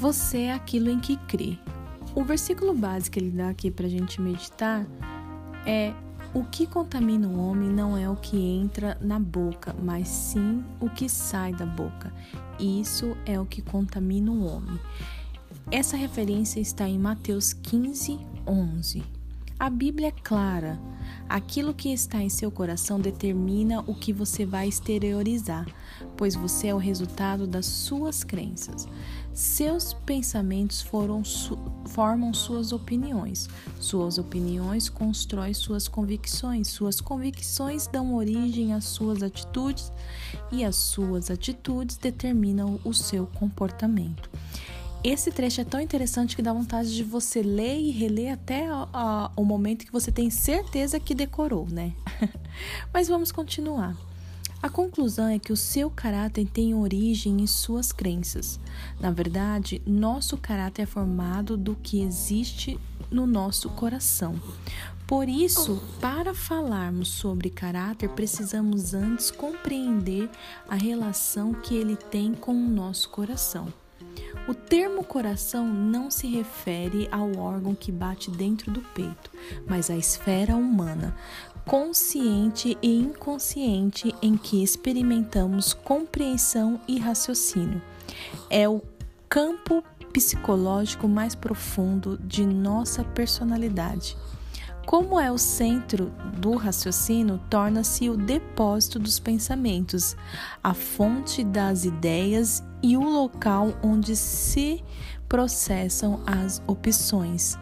Você é aquilo em que crê. O versículo básico que ele dá aqui para a gente meditar é: O que contamina o homem não é o que entra na boca, mas sim o que sai da boca. Isso é o que contamina o homem. Essa referência está em Mateus 15, 11. A Bíblia é clara. Aquilo que está em seu coração determina o que você vai exteriorizar, pois você é o resultado das suas crenças. Seus pensamentos foram, su formam suas opiniões. Suas opiniões constroem suas convicções. Suas convicções dão origem às suas atitudes e as suas atitudes determinam o seu comportamento. Esse trecho é tão interessante que dá vontade de você ler e reler até o momento que você tem certeza que decorou, né? Mas vamos continuar. A conclusão é que o seu caráter tem origem em suas crenças. Na verdade, nosso caráter é formado do que existe no nosso coração. Por isso, para falarmos sobre caráter, precisamos antes compreender a relação que ele tem com o nosso coração. O termo coração não se refere ao órgão que bate dentro do peito, mas à esfera humana, consciente e inconsciente em que experimentamos compreensão e raciocínio. É o campo psicológico mais profundo de nossa personalidade. Como é o centro do raciocínio, torna-se o depósito dos pensamentos, a fonte das ideias e o local onde se processam as opções.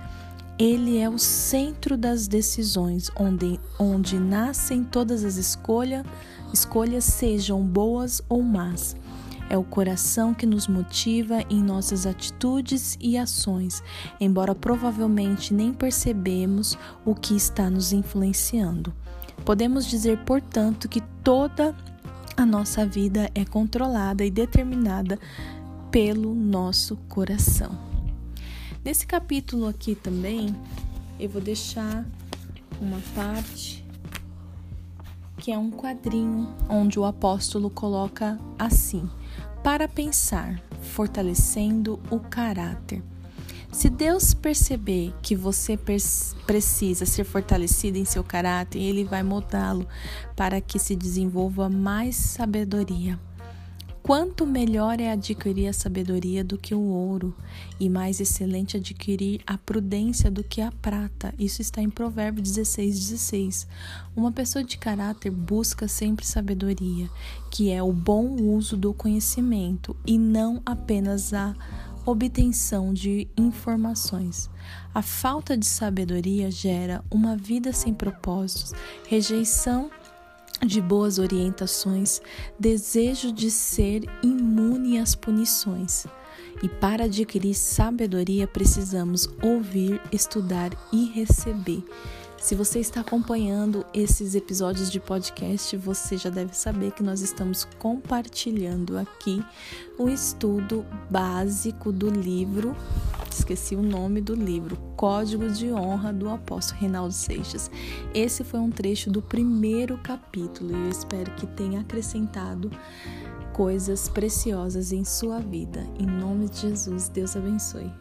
Ele é o centro das decisões, onde, onde nascem todas as escolhas, escolhas sejam boas ou más. É o coração que nos motiva em nossas atitudes e ações, embora provavelmente nem percebemos o que está nos influenciando. Podemos dizer, portanto, que toda a nossa vida é controlada e determinada pelo nosso coração. Nesse capítulo aqui também, eu vou deixar uma parte que é um quadrinho onde o apóstolo coloca assim: para pensar, fortalecendo o caráter. Se Deus perceber que você precisa ser fortalecido em seu caráter, Ele vai moldá-lo para que se desenvolva mais sabedoria. Quanto melhor é adquirir a sabedoria do que o ouro, e mais excelente adquirir a prudência do que a prata. Isso está em Provérbios 16, 16. Uma pessoa de caráter busca sempre sabedoria, que é o bom uso do conhecimento e não apenas a obtenção de informações. A falta de sabedoria gera uma vida sem propósitos, rejeição de boas orientações, desejo de ser imune às punições. E para adquirir sabedoria, precisamos ouvir, estudar e receber. Se você está acompanhando esses episódios de podcast, você já deve saber que nós estamos compartilhando aqui o estudo básico do livro, esqueci o nome do livro, Código de Honra do Apóstolo Reinaldo Seixas. Esse foi um trecho do primeiro capítulo e eu espero que tenha acrescentado coisas preciosas em sua vida. Em nome de Jesus, Deus abençoe.